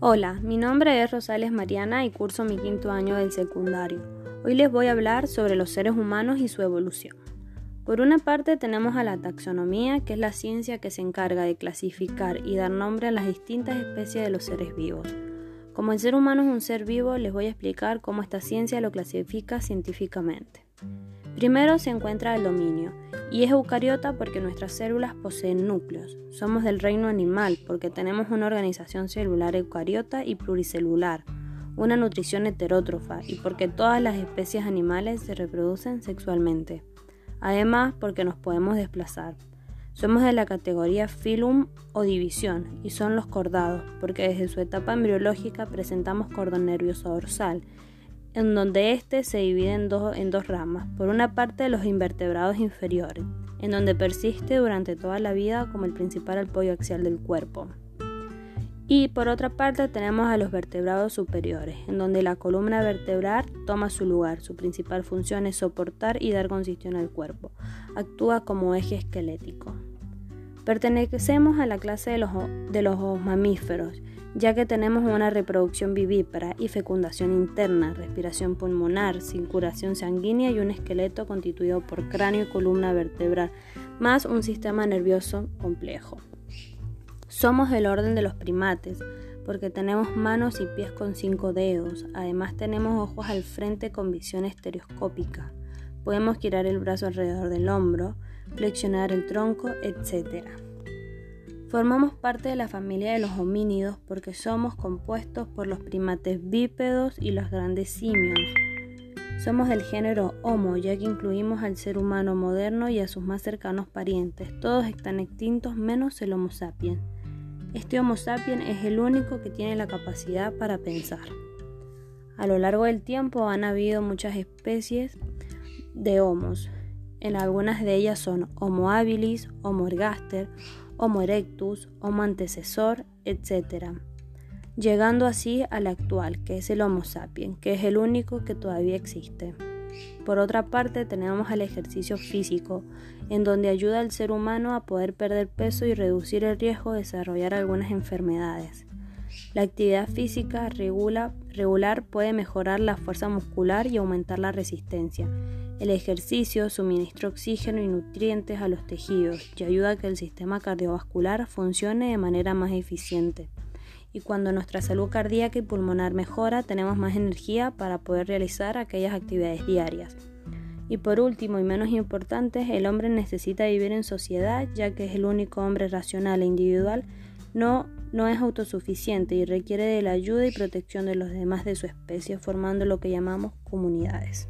Hola, mi nombre es Rosales Mariana y curso mi quinto año del secundario. Hoy les voy a hablar sobre los seres humanos y su evolución. Por una parte tenemos a la taxonomía, que es la ciencia que se encarga de clasificar y dar nombre a las distintas especies de los seres vivos. Como el ser humano es un ser vivo, les voy a explicar cómo esta ciencia lo clasifica científicamente. Primero se encuentra el dominio, y es eucariota porque nuestras células poseen núcleos. Somos del reino animal porque tenemos una organización celular eucariota y pluricelular, una nutrición heterótrofa y porque todas las especies animales se reproducen sexualmente. Además, porque nos podemos desplazar. Somos de la categoría filum o división y son los cordados, porque desde su etapa embriológica presentamos cordón nervioso dorsal en donde éste se divide en dos, en dos ramas. Por una parte, los invertebrados inferiores, en donde persiste durante toda la vida como el principal apoyo axial del cuerpo. Y por otra parte tenemos a los vertebrados superiores, en donde la columna vertebral toma su lugar. Su principal función es soportar y dar consistión al cuerpo. Actúa como eje esquelético. Pertenecemos a la clase de los, de los mamíferos ya que tenemos una reproducción vivípara y fecundación interna, respiración pulmonar, circulación sanguínea y un esqueleto constituido por cráneo y columna vertebral, más un sistema nervioso complejo. Somos del orden de los primates, porque tenemos manos y pies con cinco dedos, además tenemos ojos al frente con visión estereoscópica, podemos girar el brazo alrededor del hombro, flexionar el tronco, etc. Formamos parte de la familia de los homínidos porque somos compuestos por los primates bípedos y los grandes simios. Somos del género Homo, ya que incluimos al ser humano moderno y a sus más cercanos parientes. Todos están extintos menos el Homo sapiens. Este Homo sapiens es el único que tiene la capacidad para pensar. A lo largo del tiempo han habido muchas especies de Homos. En algunas de ellas son Homo habilis, Homo ergaster, Homo erectus, Homo antecesor, etc. Llegando así al actual, que es el Homo sapiens, que es el único que todavía existe. Por otra parte, tenemos el ejercicio físico, en donde ayuda al ser humano a poder perder peso y reducir el riesgo de desarrollar algunas enfermedades. La actividad física regular puede mejorar la fuerza muscular y aumentar la resistencia, el ejercicio suministra oxígeno y nutrientes a los tejidos y ayuda a que el sistema cardiovascular funcione de manera más eficiente. Y cuando nuestra salud cardíaca y pulmonar mejora, tenemos más energía para poder realizar aquellas actividades diarias. Y por último y menos importante, el hombre necesita vivir en sociedad ya que es el único hombre racional e individual, no, no es autosuficiente y requiere de la ayuda y protección de los demás de su especie, formando lo que llamamos comunidades.